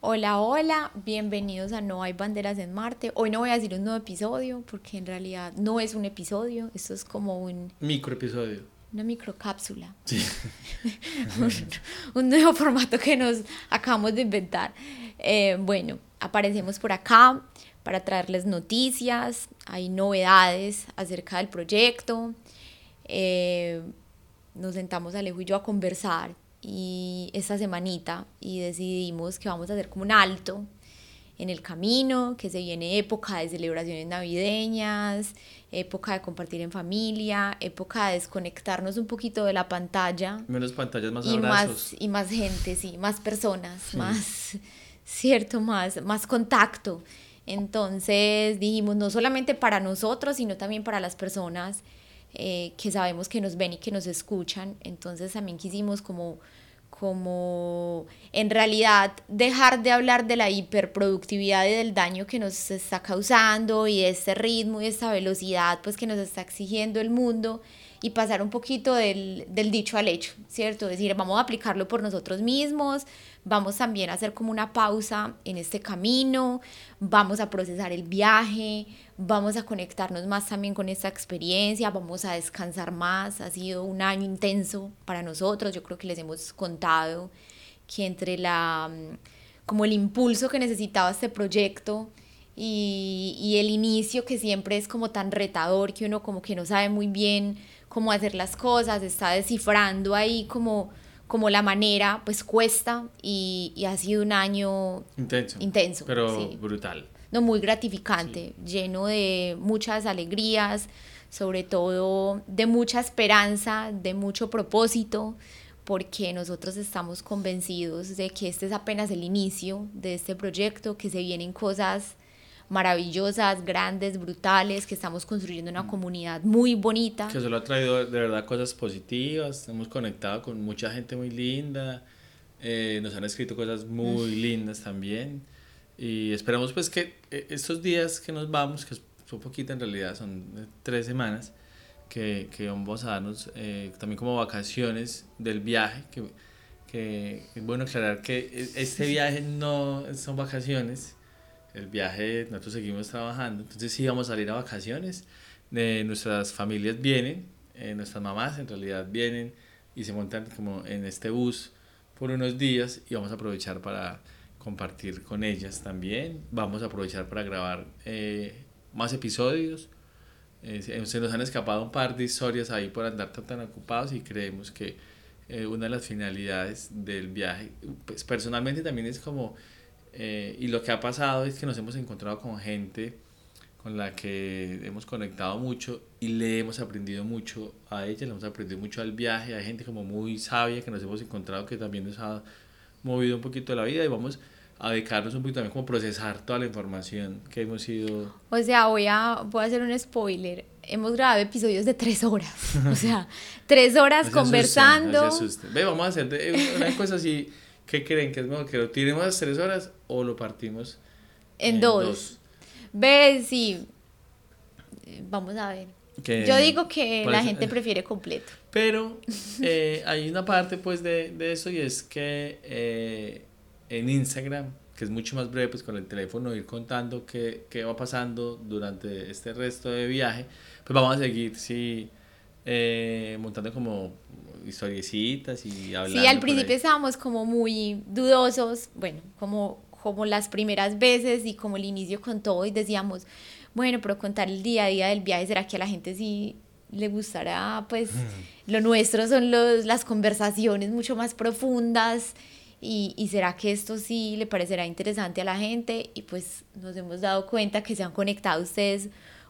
Hola, hola, bienvenidos a No hay banderas en Marte. Hoy no voy a decir un nuevo episodio porque en realidad no es un episodio, esto es como un... Micro episodio. Una microcápsula. Sí. un, un, nuevo formato que nos acabamos de inventar. Eh, bueno, aparecemos por acá para traerles noticias, hay novedades acerca del proyecto. Eh, nos sentamos Alejo y yo a conversar y esta semanita y decidimos que vamos a hacer como un alto en el camino, que se viene época de celebraciones navideñas, época de compartir en familia, época de desconectarnos un poquito de la pantalla. Menos pantallas, más y abrazos. Más, y más gente, sí, más personas, más, cierto, más, más contacto. Entonces dijimos, no solamente para nosotros, sino también para las personas eh, que sabemos que nos ven y que nos escuchan. Entonces también quisimos como, como en realidad dejar de hablar de la hiperproductividad y del daño que nos está causando y de este ritmo y esta velocidad pues que nos está exigiendo el mundo y pasar un poquito del, del dicho al hecho, ¿cierto? Es decir, vamos a aplicarlo por nosotros mismos, vamos también a hacer como una pausa en este camino, vamos a procesar el viaje, vamos a conectarnos más también con esta experiencia, vamos a descansar más, ha sido un año intenso para nosotros, yo creo que les hemos contado que entre la como el impulso que necesitaba este proyecto y, y el inicio que siempre es como tan retador que uno como que no sabe muy bien cómo hacer las cosas, está descifrando ahí como, como la manera, pues cuesta y, y ha sido un año intenso, intenso pero brutal. No, muy gratificante, lleno de muchas alegrías, sobre todo de mucha esperanza, de mucho propósito, porque nosotros estamos convencidos de que este es apenas el inicio de este proyecto, que se vienen cosas maravillosas, grandes, brutales, que estamos construyendo una comunidad muy bonita. Que solo ha traído de verdad cosas positivas, hemos conectado con mucha gente muy linda, eh, nos han escrito cosas muy lindas también. Y esperamos pues que eh, estos días que nos vamos, que son poquito en realidad, son tres semanas, que, que vamos a darnos eh, también como vacaciones del viaje, que, que es bueno aclarar que e, este viaje no son vacaciones, el viaje, nosotros seguimos trabajando, entonces sí vamos a salir a vacaciones, de nuestras familias vienen, eh, nuestras mamás en realidad vienen y se montan como en este bus por unos días y vamos a aprovechar para compartir con ellas también, vamos a aprovechar para grabar eh, más episodios, eh, se nos han escapado un par de historias ahí por andar tan, tan ocupados y creemos que una de las finalidades del viaje, pues personalmente también es como eh, y lo que ha pasado es que nos hemos encontrado con gente con la que hemos conectado mucho y le hemos aprendido mucho a ella, le hemos aprendido mucho al viaje, hay gente como muy sabia que nos hemos encontrado que también nos ha movido un poquito la vida y vamos a dedicarnos un poquito también como procesar toda la información que hemos ido... O sea, voy a, voy a hacer un spoiler. Hemos grabado episodios de tres horas. O sea, tres horas conversando. Ve, vamos a hacer una cosa así ¿Qué creen que es mejor? ¿Que lo tiremos a tres horas o lo partimos en, dos? Ve, sí. Vamos a ver. Yo digo que la gente prefiere completo. Pero eh, hay una parte pues de, de, eso y es que eh, en Instagram, que es mucho más breve, pues con el teléfono ir contando qué, qué va pasando durante este resto de viaje, pues vamos a seguir, sí, eh, montando como historiecitas y hablando. Sí, al principio estábamos como muy dudosos, bueno, como, como las primeras veces y como el inicio con todo y decíamos, bueno, pero contar el día a día del viaje, ¿será que a la gente sí le gustará? Pues lo nuestro son los, las conversaciones mucho más profundas. Y, y, será que esto sí le parecerá interesante a la gente y pues nos hemos dado cuenta que se han conectado ustedes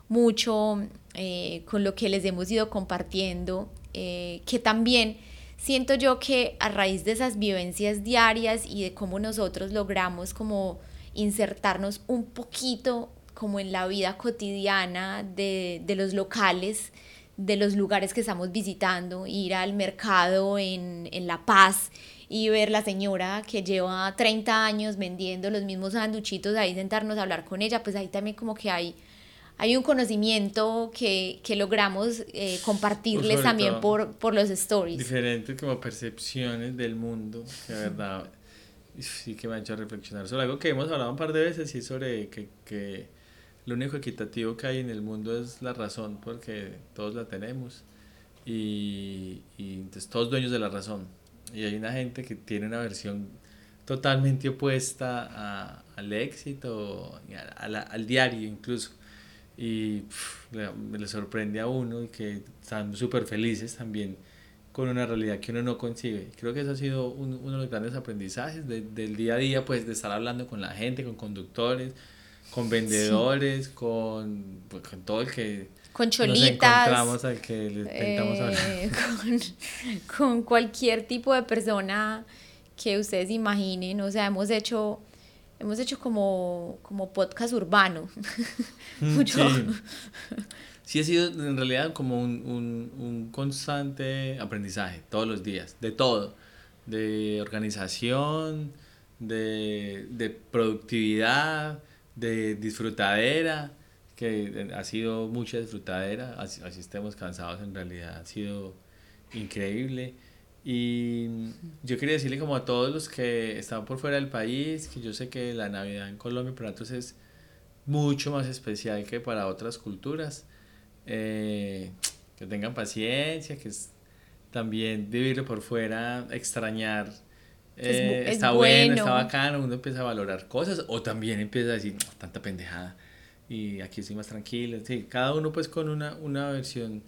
mucho eh, con lo que les hemos ido compartiendo eh, que también siento yo que a raíz de esas vivencias diarias y de cómo nosotros logramos como insertarnos un poquito como en la vida cotidiana de, de los locales, de los lugares que estamos visitando, ir al mercado en, en La Paz y ver la señora que lleva 30 años vendiendo los mismos sanduchitos, ahí sentarnos a hablar con ella, pues ahí también como que hay hay un conocimiento que, que logramos eh, compartirles también por, por los stories. Diferentes como percepciones del mundo, que verdad sí que me ha hecho reflexionar sobre algo que hemos hablado un par de veces y sobre que, que lo único equitativo que hay en el mundo es la razón, porque todos la tenemos y, y entonces todos dueños de la razón. Y hay una gente que tiene una versión totalmente opuesta a, al éxito, a, al diario incluso. Y me le, sorprende a uno y que están súper felices también con una realidad que uno no concibe. Creo que eso ha sido uno de los grandes aprendizajes del día a día, pues de estar hablando con la gente, con conductores, con vendedores, con, pues, con todo el que con cholitas. al que le intentamos eh, con, con, cualquier tipo de persona que ustedes imaginen. O sea, hemos hecho, hemos hecho como, como podcast urbano. Mm, sí. sí, ha sido en realidad como un, un, un constante aprendizaje todos los días, de todo, de organización, de, de productividad, de disfrutadera que ha sido mucha disfrutadera, así, así estemos cansados en realidad, ha sido increíble. Y yo quería decirle como a todos los que están por fuera del país, que yo sé que la Navidad en Colombia para nosotros es mucho más especial que para otras culturas. Eh, que tengan paciencia, que es también vivirlo por fuera, extrañar. Eh, está bueno. está bacano, uno empieza a valorar cosas o también empieza a decir, tanta pendejada y aquí estoy más tranquilo. Sí, cada uno pues con una, una versión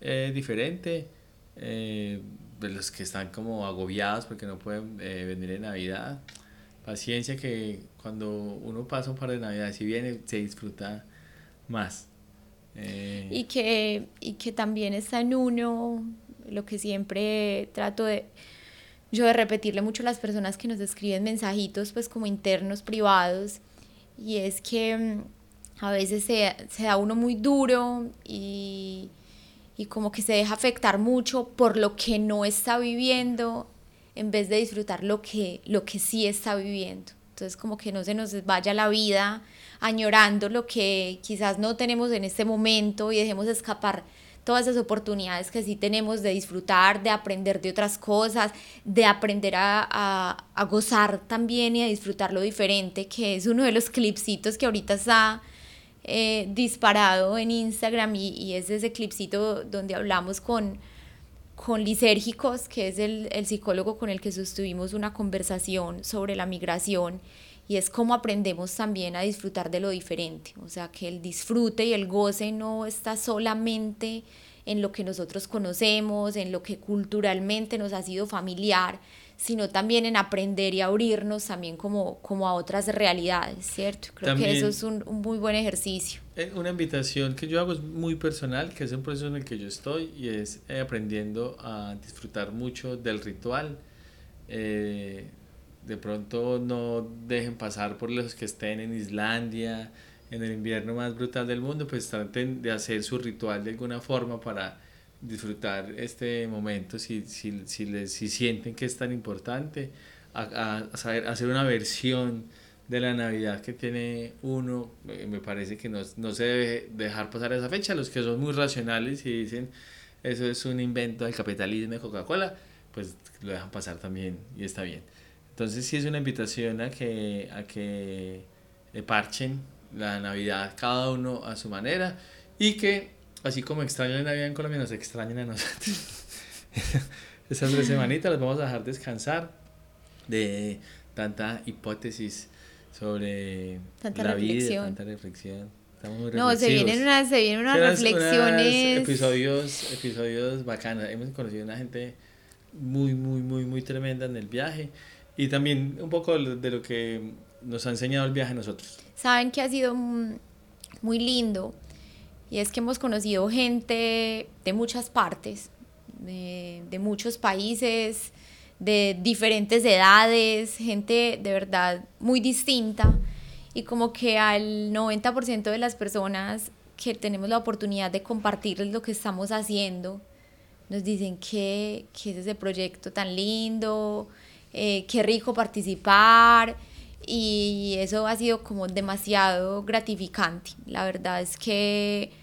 eh, diferente. Eh, de los que están como agobiados porque no pueden eh, venir en Navidad. Paciencia que cuando uno pasa un par de Navidades y viene se disfruta más. Y, que, y que también está en uno lo que siempre trato de yo de repetirle mucho a las personas que nos escriben mensajitos pues como internos privados y es que mm, a veces se, se da uno muy duro y, y como que se deja afectar mucho por lo que no está viviendo en vez de disfrutar lo que, lo que sí está viviendo. Entonces como que no se nos vaya la vida añorando lo que quizás no tenemos en este momento y dejemos escapar todas esas oportunidades que sí tenemos de disfrutar, de aprender de otras cosas, de aprender a, a, a gozar también y a disfrutar lo diferente, que es uno de los clipsitos que ahorita está eh, disparado en Instagram y, y, es ese clipcito donde hablamos con, con Lisérgicos, que es el, el psicólogo con el que sostuvimos una conversación sobre la migración y es cómo aprendemos también a disfrutar de lo diferente, o sea, que el disfrute y el goce no está solamente en lo que nosotros conocemos, en lo que culturalmente nos ha sido familiar, sino también en aprender y abrirnos también como, como a otras realidades, ¿cierto? Creo que eso es un, un, muy buen ejercicio. Eh, una invitación que yo hago es muy personal, que es un proceso en el que yo estoy y es eh, aprendiendo a disfrutar mucho del ritual. Eh, de pronto no dejen pasar por los que estén en Islandia, en el invierno más brutal del mundo, pues traten de hacer su ritual de alguna forma para disfrutar este momento si, si, si, les, si sienten que es tan importante, a, a, saber hacer una versión de la Navidad que tiene uno, me parece que no, no se debe dejar pasar esa fecha, los que son muy racionales y dicen eso es un invento del capitalismo de Coca-Cola, pues lo dejan pasar también y está bien. Entonces sí es una invitación a que, a que parchen la Navidad cada uno a su manera y que así como extrañan la Navidad en Colombia, nos extrañan a nosotros. Esas tres semanitas las vamos a dejar descansar de tanta hipótesis sobre la vida, tanta reflexión. Estamos muy no, se vienen unas, se vienen unas reflexiones. episodios, episodios bacanos. Hemos conocido una gente muy, muy, muy, muy tremenda en el viaje. Y también un poco de lo que nos ha enseñado el viaje a nosotros. Saben que ha sido muy lindo y es que hemos conocido gente de muchas partes, de, de muchos países, de diferentes edades, gente de verdad muy distinta. Y como que al 90% de las personas que tenemos la oportunidad de compartirles lo que estamos haciendo, nos dicen que, que es ese proyecto tan lindo, eh, qué rico participar y eso ha sido como demasiado gratificante. La verdad es que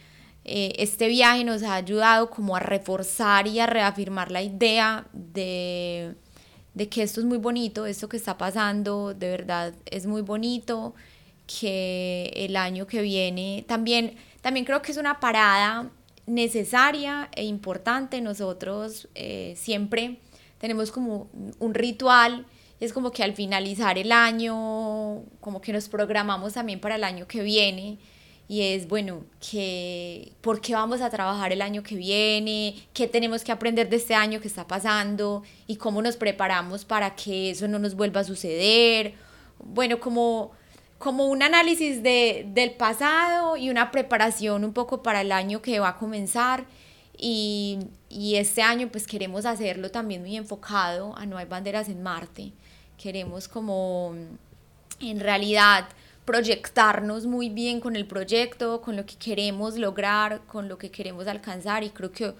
eh, este viaje nos ha ayudado como a reforzar y a reafirmar la idea de, de que esto es muy bonito, esto que está pasando de verdad es muy bonito, que el año que viene también, también creo que es una parada necesaria e importante. Nosotros eh, siempre tenemos como un ritual, es como que al finalizar el año, como que nos programamos también para el año que viene y es, bueno, que, ¿por qué vamos a trabajar el año que viene? ¿Qué tenemos que aprender de este año que está pasando? ¿Y cómo nos preparamos para que eso no nos vuelva a suceder? Bueno, como, como un análisis de, del pasado y una preparación un poco para el año que va a comenzar. Y, y este año pues queremos hacerlo también muy enfocado a No hay banderas en Marte. Queremos como en realidad proyectarnos muy bien con el proyecto, con lo que queremos lograr, con lo que queremos alcanzar y creo que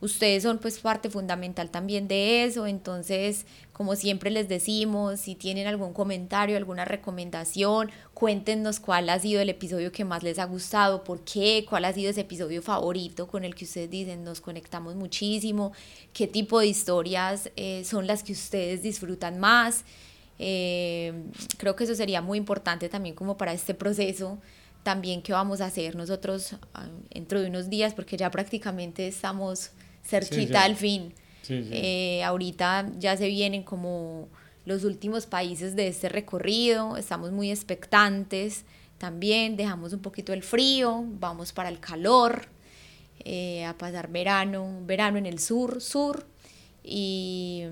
ustedes son pues parte fundamental también de eso, entonces como siempre les decimos, si tienen algún comentario, alguna recomendación, cuéntenos cuál ha sido el episodio que más les ha gustado, por qué, cuál ha sido ese episodio favorito con el que ustedes dicen nos conectamos muchísimo, qué tipo de historias eh, son las que ustedes disfrutan más. Eh, creo que eso sería muy importante también como para este proceso también que vamos a hacer nosotros ah, dentro de unos días porque ya prácticamente estamos cerquita al fin. Eh, ahorita ya se vienen como los últimos países de este recorrido, estamos muy expectantes. También, dejamos un poquito el frío, vamos para el calor, eh, a pasar verano, verano en el sur, sur, y,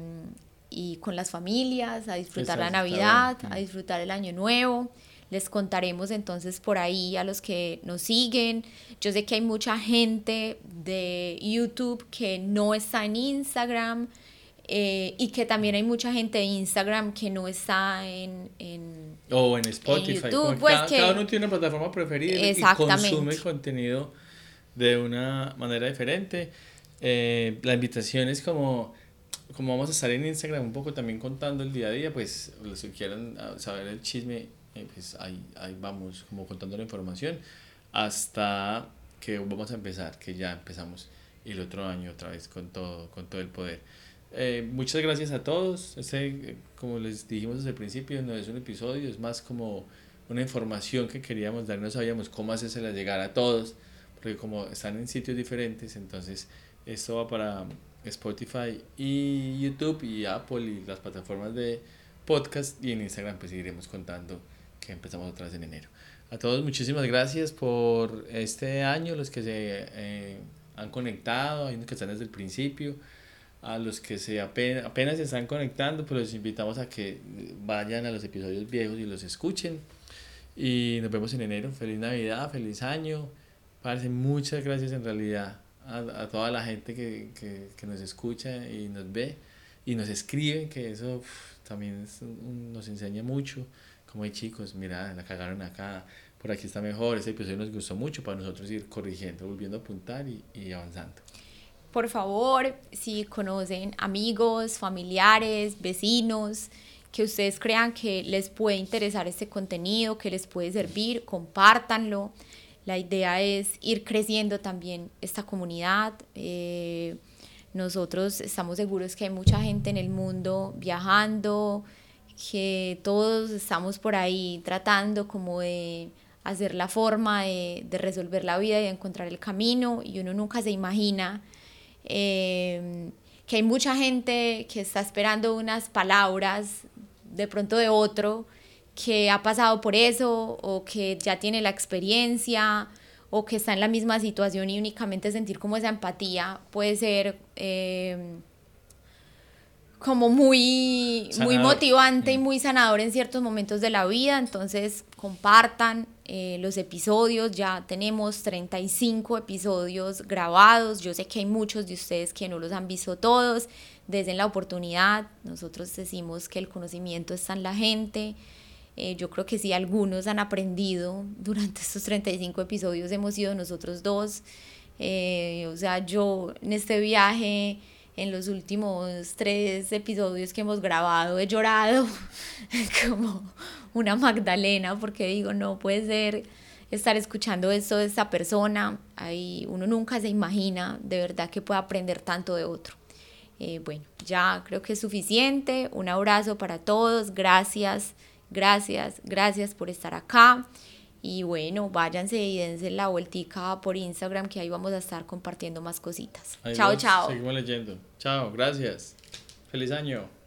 y con las familias, a disfrutar la Navidad, a disfrutar el Año Nuevo. Les contaremos entonces por ahí a los que nos siguen. Yo sé que hay mucha gente de YouTube que no está en Instagram eh, y que también hay mucha gente de Instagram que no está en... en o en Spotify. YouTube, pues cada, cada, uno tiene una plataforma preferida y consume el contenido de una manera diferente. Eh, la invitación es como como vamos a estar en Instagram un poco también contando el día a día, pues los que quieran ah, saber el chisme, eh, pues ahí, ahí vamos como contando la información hasta que vamos a empezar, que ya empezamos el otro año otra vez con todo, con todo el poder. Eh, muchas gracias a todos. Este, como les dijimos desde el principio, no es un episodio, es más como una información que queríamos dar. No sabíamos cómo hacerse llegar a todos, porque como están en sitios diferentes, entonces esto va para Spotify y YouTube y Apple y las plataformas de podcast y en Instagram pues seguiremos contando que empezamos otra en enero. A todos muchísimas gracias por este año, los que se eh, han conectado, hay unos que están desde el principio, a los que se apenas, apenas se están conectando, pues los invitamos a que vayan a los episodios viejos y los escuchen. Y nos vemos en enero. Feliz Navidad, feliz año. Parece muchas gracias en realidad a, a toda la gente que, que, que, nos escucha y nos ve y nos escribe, que eso también nos enseña mucho. Como hay chicos, mira, la cagaron acá, por aquí está mejor, ese episodio nos gustó mucho para nosotros ir corrigiendo, volviendo a apuntar y, y avanzando. Por favor, si conocen amigos, familiares, vecinos, que ustedes crean que les puede interesar este contenido, que les puede servir, compártanlo. La idea es ir creciendo también esta comunidad. Eh, nosotros estamos seguros que hay mucha gente en el mundo viajando, que todos estamos por ahí tratando como de hacer la forma de, resolver la vida y de encontrar el camino y uno nunca se imagina eh, que hay mucha gente que está esperando unas palabras de pronto de otro que ha pasado por eso o que ya tiene la experiencia o que está en la misma situación y únicamente sentir como esa empatía puede ser eh, como muy, muy motivante y mm. muy sanador en ciertos momentos de la vida. Entonces compartan eh, los episodios, ya tenemos 35 episodios grabados. Yo sé que hay muchos de ustedes que no los han visto todos. Desde la oportunidad, nosotros decimos que el conocimiento está en la gente. Eh, yo creo que sí, algunos han aprendido durante estos 35 episodios, hemos sido nosotros dos. Eh, o sea, yo en este viaje, en los últimos tres episodios que hemos grabado, he llorado como una Magdalena, porque digo, no puede ser estar escuchando esto de esta persona. Ahí uno nunca se imagina de verdad que pueda aprender tanto de otro. Eh, bueno, ya creo que es suficiente. Un abrazo para todos. Gracias, gracias, gracias por estar acá. Y bueno, váyanse y dense la vueltica por Instagram que ahí vamos a estar compartiendo más cositas. chao, chao. Seguimos leyendo. Chao, gracias. Feliz año.